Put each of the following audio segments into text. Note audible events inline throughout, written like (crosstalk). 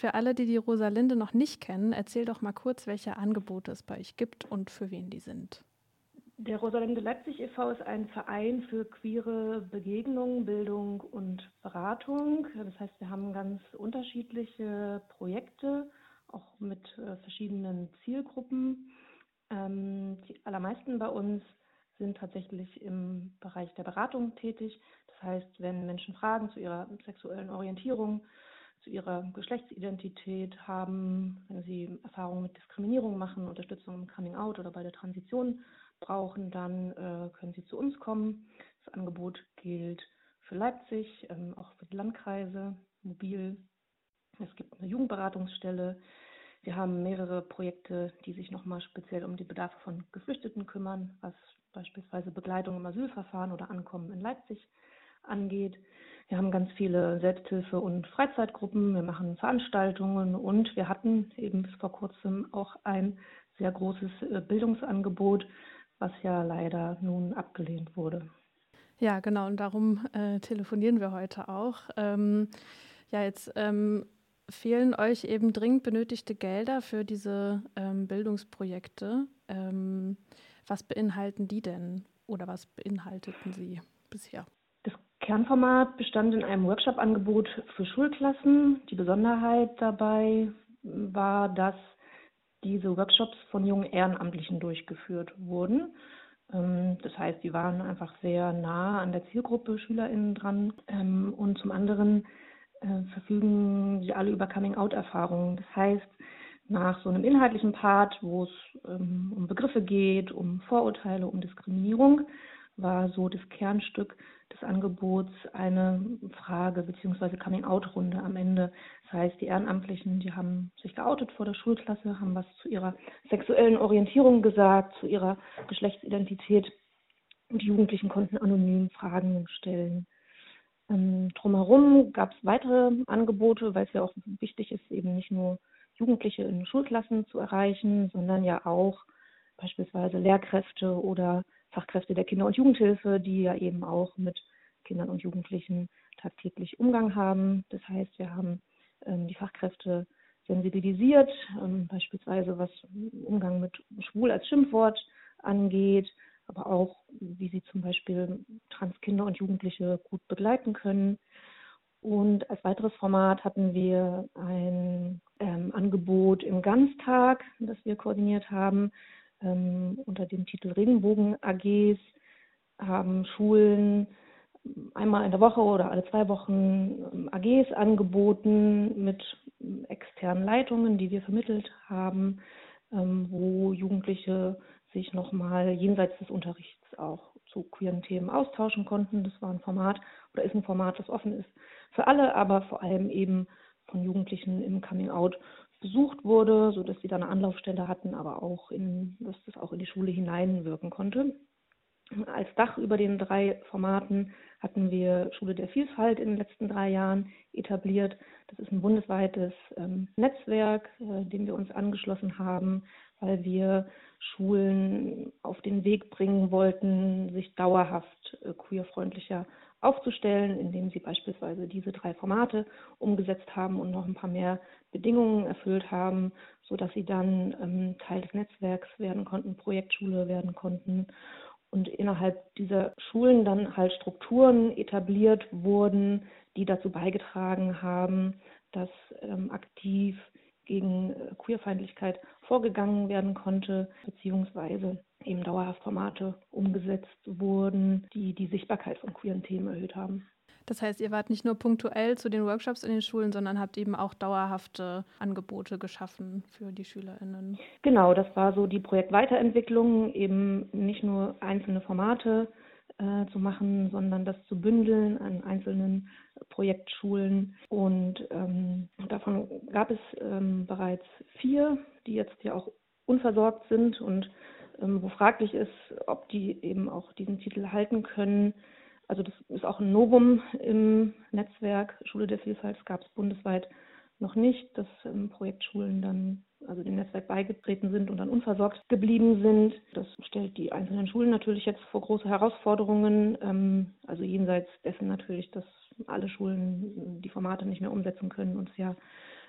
Für alle, die die Rosalinde noch nicht kennen, erzähl doch mal kurz, welche Angebote es bei euch gibt und für wen die sind. Der Rosalinde Leipzig e.V. ist ein Verein für queere Begegnung, Bildung und Beratung. Das heißt, wir haben ganz unterschiedliche Projekte, auch mit äh, verschiedenen Zielgruppen. Ähm, die allermeisten bei uns sind tatsächlich im Bereich der Beratung tätig. Das heißt, wenn Menschen Fragen zu ihrer sexuellen Orientierung, zu ihrer Geschlechtsidentität haben, wenn sie Erfahrungen mit Diskriminierung machen, Unterstützung im Coming Out oder bei der Transition brauchen, dann äh, können Sie zu uns kommen. Das Angebot gilt für Leipzig, ähm, auch für die Landkreise, mobil. Es gibt eine Jugendberatungsstelle. Wir haben mehrere Projekte, die sich nochmal speziell um die Bedarfe von Geflüchteten kümmern, was beispielsweise Begleitung im Asylverfahren oder Ankommen in Leipzig angeht. Wir haben ganz viele Selbsthilfe- und Freizeitgruppen. Wir machen Veranstaltungen und wir hatten eben bis vor kurzem auch ein sehr großes äh, Bildungsangebot, was ja leider nun abgelehnt wurde. Ja, genau, und darum äh, telefonieren wir heute auch. Ähm, ja, jetzt ähm, fehlen euch eben dringend benötigte Gelder für diese ähm, Bildungsprojekte. Ähm, was beinhalten die denn oder was beinhalteten sie bisher? Kernformat bestand in einem Workshop-Angebot für Schulklassen. Die Besonderheit dabei war, dass diese Workshops von jungen Ehrenamtlichen durchgeführt wurden. Ähm, das heißt, die waren einfach sehr nah an der Zielgruppe SchülerInnen dran. Ähm, und zum anderen äh, verfügen sie alle über Coming-out-Erfahrungen. Das heißt, nach so einem inhaltlichen Part, wo es ähm, um Begriffe geht, um Vorurteile, um Diskriminierung, war so das Kernstück des Angebots eine Frage- bzw. Coming-out-Runde am Ende. Das heißt, die Ehrenamtlichen, die haben sich geoutet vor der Schulklasse, haben was zu ihrer sexuellen Orientierung gesagt, zu ihrer Geschlechtsidentität und die Jugendlichen konnten anonym Fragen stellen. Ähm, drumherum gab es weitere Angebote, weil es ja auch wichtig ist, eben nicht nur Jugendliche in Schulklassen zu erreichen, sondern ja auch beispielsweise Lehrkräfte oder Fachkräfte der Kinder- und Jugendhilfe, die ja eben auch mit Kindern und Jugendlichen tagtäglich Umgang haben. Das heißt, wir haben ähm, die Fachkräfte sensibilisiert, ähm, beispielsweise was Umgang mit schwul als Schimpfwort angeht, aber auch, wie sie zum Beispiel Transkinder und Jugendliche gut begleiten können. Und als weiteres Format hatten wir ein ähm, Angebot im Ganztag, das wir koordiniert haben, ähm, unter dem Titel Regenbogen AGs haben Schulen einmal in der Woche oder alle zwei Wochen ähm, AGs angeboten mit externen Leitungen, die wir vermittelt haben, ähm, wo Jugendliche sich nochmal jenseits des Unterrichts auch zu queeren Themen austauschen konnten. Das war ein Format oder ist ein Format, das offen ist für alle, aber vor allem eben von Jugendlichen im Coming Out besucht wurde, sodass sie da eine Anlaufstelle hatten, aber auch in, dass das auch in die Schule hineinwirken konnte. Als Dach über den drei Formaten hatten wir Schule der Vielfalt in den letzten drei Jahren etabliert. Das ist ein bundesweites ähm, Netzwerk, äh, dem wir uns angeschlossen haben, weil wir Schulen auf den Weg bringen wollten, sich dauerhaft äh, queerfreundlicher aufzustellen, indem sie beispielsweise diese drei Formate umgesetzt haben und noch ein paar mehr Bedingungen erfüllt haben, sodass sie dann ähm, Teil des Netzwerks werden konnten, Projektschule werden konnten und innerhalb dieser Schulen dann halt Strukturen etabliert wurden, die dazu beigetragen haben, dass ähm, aktiv gegen äh, Queerfeindlichkeit vorgegangen werden konnte, beziehungsweise eben dauerhaft Formate umgesetzt wurden, die die Sichtbarkeit von queeren Themen erhöht haben. Das heißt, ihr wart nicht nur punktuell zu den Workshops in den Schulen, sondern habt eben auch dauerhafte Angebote geschaffen für die SchülerInnen. Genau, das war so die Projektweiterentwicklung, eben nicht nur einzelne Formate äh, zu machen, sondern das zu bündeln an einzelnen Projektschulen. Und ähm, davon gab es ähm, bereits vier, die jetzt ja auch unversorgt sind und wo fraglich ist, ob die eben auch diesen Titel halten können. Also das ist auch ein Novum im Netzwerk Schule der Vielfalt. Es gab es bundesweit noch nicht, dass ähm, Projektschulen dann also dem Netzwerk beigetreten sind und dann unversorgt geblieben sind. Das stellt die einzelnen Schulen natürlich jetzt vor große Herausforderungen. Ähm, also jenseits dessen natürlich, dass alle Schulen die Formate nicht mehr umsetzen können und es ja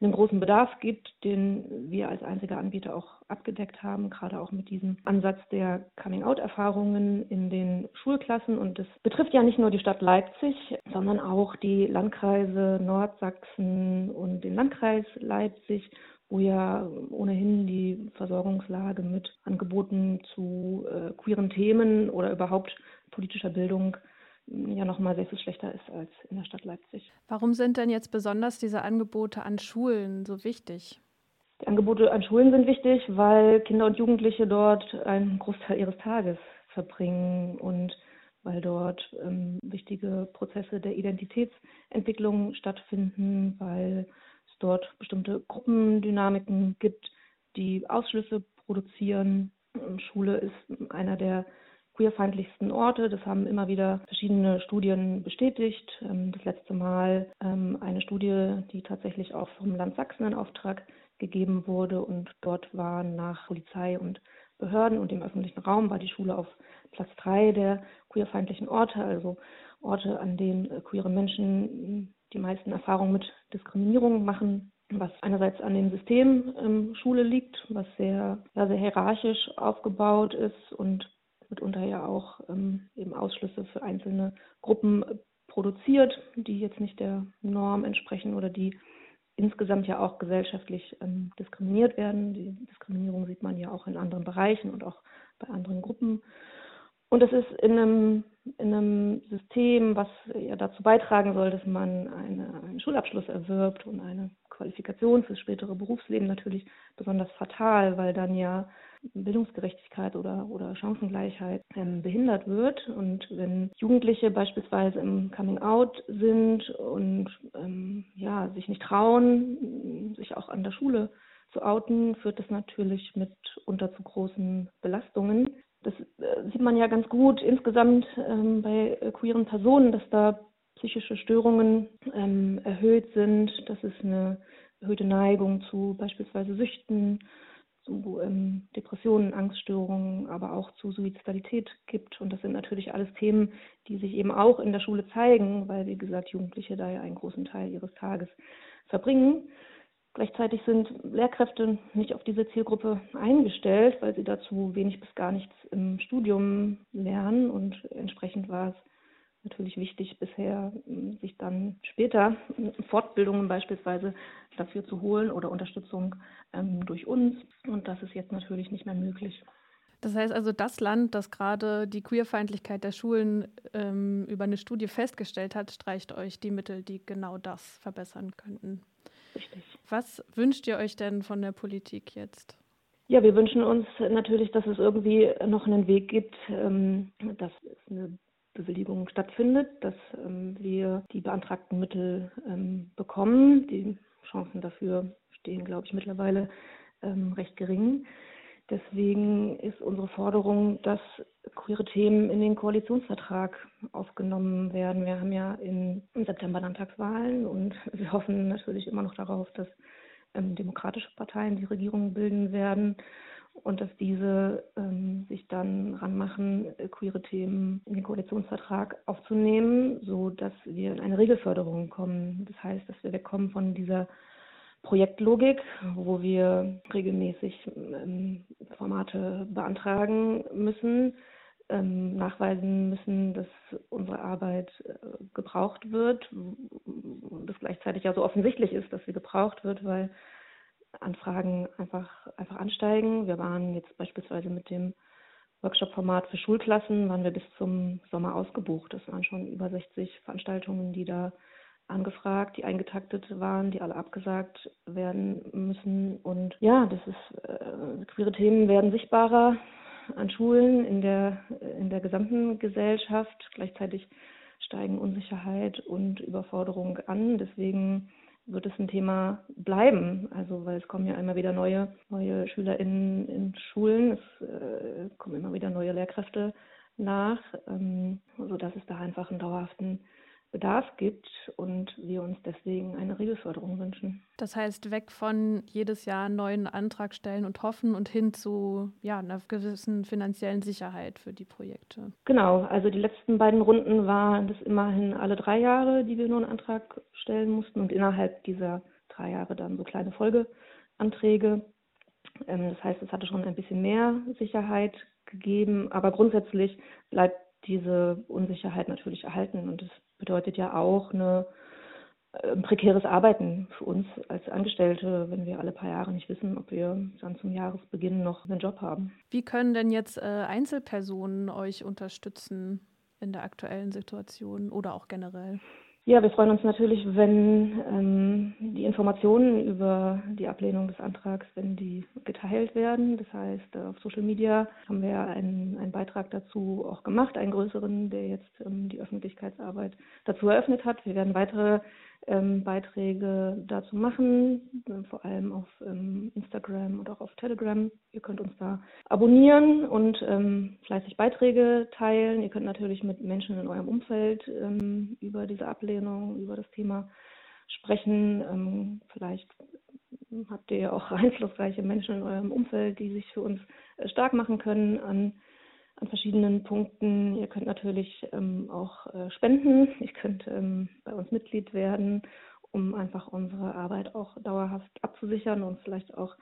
einen großen Bedarf gibt, den wir als einziger Anbieter auch abgedeckt haben, gerade auch mit diesem Ansatz der Coming-out-Erfahrungen in den Schulklassen. Und das betrifft ja nicht nur die Stadt Leipzig, sondern auch die Landkreise Nordsachsen und den Landkreis Leipzig wo ja ohnehin die Versorgungslage mit Angeboten zu äh, queeren Themen oder überhaupt politischer Bildung ja nochmal sehr viel schlechter ist als in der Stadt Leipzig. Warum sind denn jetzt besonders diese Angebote an Schulen so wichtig? Die Angebote an Schulen sind wichtig, weil Kinder und Jugendliche dort einen Großteil ihres Tages verbringen und weil dort ähm, wichtige Prozesse der Identitätsentwicklung stattfinden, weil es dort bestimmte Gruppendynamiken gibt, die Ausschlüsse produzieren. Schule ist einer der queerfeindlichsten Orte. Das haben immer wieder verschiedene Studien bestätigt. Ähm, das letzte Mal ähm, eine Studie, die tatsächlich auch vom Land Sachsen in Auftrag gegeben wurde. Und dort waren nach Polizei und Behörden und dem öffentlichen Raum war die Schule auf Platz drei der queerfeindlichen Orte, also Orte, an denen äh, queere Menschen die meisten Erfahrungen mit Diskriminierung machen, was einerseits an dem System ähm, Schule liegt, was sehr, ja, sehr hierarchisch aufgebaut ist und mitunter ja auch ähm, eben Ausschlüsse für einzelne Gruppen produziert, die jetzt nicht der Norm entsprechen oder die insgesamt ja auch gesellschaftlich ähm, diskriminiert werden. Die Diskriminierung sieht man ja auch in anderen Bereichen und auch bei anderen Gruppen. Und das ist in einem, in einem System, was ja dazu beitragen soll, dass man eine, einen Schulabschluss erwirbt und eine Qualifikation fürs spätere Berufsleben natürlich besonders fatal, weil dann ja Bildungsgerechtigkeit oder, oder Chancengleichheit ähm, behindert wird. Und wenn Jugendliche beispielsweise im Coming Out sind und ähm, ja, sich nicht trauen, sich auch an der Schule zu outen, führt das natürlich mitunter zu großen Belastungen. Das äh, sieht man ja ganz gut insgesamt ähm, bei äh, queeren Personen, dass da psychische Störungen ähm, erhöht sind, dass es eine erhöhte Neigung zu beispielsweise Süchten zu ähm, Depressionen, Angststörungen, aber auch zu Suizidalität gibt. Und das sind natürlich alles Themen, die sich eben auch in der Schule zeigen, weil, wie gesagt, Jugendliche da ja einen großen Teil ihres Tages verbringen. Gleichzeitig sind Lehrkräfte nicht auf diese Zielgruppe eingestellt, weil sie dazu wenig bis gar nichts im Studium lernen. Und entsprechend war es natürlich wichtig bisher, sich dann später Fortbildungen beispielsweise dafür zu holen oder Unterstützung ähm, durch uns. Und das ist jetzt natürlich nicht mehr möglich. Das heißt also, das Land, das gerade die Queerfeindlichkeit der Schulen ähm, über eine Studie festgestellt hat, streicht euch die Mittel, die genau das verbessern könnten. Richtig. Was wünscht ihr euch denn von der Politik jetzt? Ja, wir wünschen uns natürlich, dass es irgendwie noch einen Weg gibt, ähm, dass es eine Bewilligung stattfindet, dass ähm, wir die beantragten Mittel ähm, bekommen. Die Chancen dafür stehen, glaube ich, mittlerweile ähm, recht gering. Deswegen ist unsere Forderung, dass queere Themen in den Koalitionsvertrag aufgenommen werden. Wir haben ja im September Landtagswahlen und (laughs) wir hoffen natürlich immer noch darauf, dass ähm, demokratische Parteien die Regierung bilden werden und dass diese ähm, sich dann ranmachen, äh, queere Themen in den Koalitionsvertrag aufzunehmen, so dass wir in eine Regelförderung kommen. Das heißt, dass wir wegkommen von dieser Projektlogik, wo wir regelmäßig ähm, Formate beantragen müssen, ähm, nachweisen müssen, dass unsere Arbeit äh, gebraucht wird es gleichzeitig ja so offensichtlich ist, dass sie gebraucht wird, weil Anfragen einfach, einfach ansteigen. Wir waren jetzt beispielsweise mit dem Workshop-Format für Schulklassen, waren wir bis zum Sommer ausgebucht. Das waren schon über 60 Veranstaltungen, die da angefragt, die eingetaktet waren, die alle abgesagt werden müssen. Und ja, das ist, äh, queere Themen werden sichtbarer an Schulen, in der, in der gesamten Gesellschaft. Gleichzeitig steigen Unsicherheit und Überforderung an. Deswegen wird es ein Thema bleiben. Also weil es kommen ja immer wieder neue, neue SchülerInnen in Schulen, es äh, kommen immer wieder neue Lehrkräfte nach, ähm, sodass es da einfach einen dauerhaften Bedarf gibt und wir uns deswegen eine Regelförderung wünschen. Das heißt, weg von jedes Jahr einen neuen Antrag stellen und hoffen und hin zu ja, einer gewissen finanziellen Sicherheit für die Projekte. Genau, also die letzten beiden Runden waren das immerhin alle drei Jahre, die wir nur einen Antrag stellen mussten und innerhalb dieser drei Jahre dann so kleine Folgeanträge. Ähm, das heißt, es hatte schon ein bisschen mehr Sicherheit gegeben, aber grundsätzlich bleibt diese Unsicherheit natürlich erhalten und das bedeutet ja auch eine ein prekäres Arbeiten für uns als Angestellte, wenn wir alle paar Jahre nicht wissen, ob wir dann zum Jahresbeginn noch einen Job haben. Wie können denn jetzt äh, Einzelpersonen euch unterstützen in der aktuellen Situation oder auch generell? Ja, wir freuen uns natürlich, wenn ähm, die Informationen über die Ablehnung des Antrags, wenn die geteilt werden. Das heißt, äh, auf Social Media haben wir einen, einen Beitrag dazu auch gemacht, einen größeren, der jetzt ähm, die Öffentlichkeitsarbeit dazu eröffnet hat. Wir werden weitere ähm, Beiträge dazu machen, äh, vor allem auf ähm, Instagram und auch auf Telegram. Ihr könnt uns da abonnieren und ähm, fleißig Beiträge teilen. Ihr könnt natürlich mit Menschen in eurem Umfeld ähm, über diese Ablehnung, über das Thema sprechen. Ähm, vielleicht habt ihr ja auch (laughs) einflussreiche Menschen in eurem Umfeld, die sich für uns äh, stark machen können an an verschiedenen Punkten. Ihr könnt natürlich ähm, auch äh, spenden. Ihr könnt ähm, bei uns Mitglied werden, um einfach unsere Arbeit auch dauerhaft abzusichern und vielleicht auch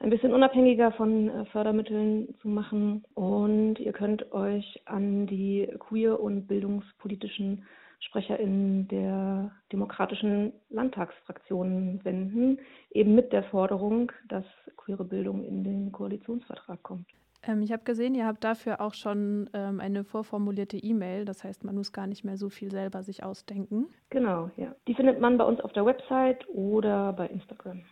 ein bisschen unabhängiger von äh, Fördermitteln zu machen. Und ihr könnt euch an die queer- und bildungspolitischen SprecherInnen der demokratischen Landtagsfraktionen wenden, eben mit der Forderung, dass queere Bildung in den Koalitionsvertrag kommt. Ähm, ich habe gesehen, ihr habt dafür auch schon ähm, eine vorformulierte E-Mail. Das heißt, man muss gar nicht mehr so viel selber sich ausdenken. Genau, ja. Die findet man bei uns auf der Website oder bei Instagram.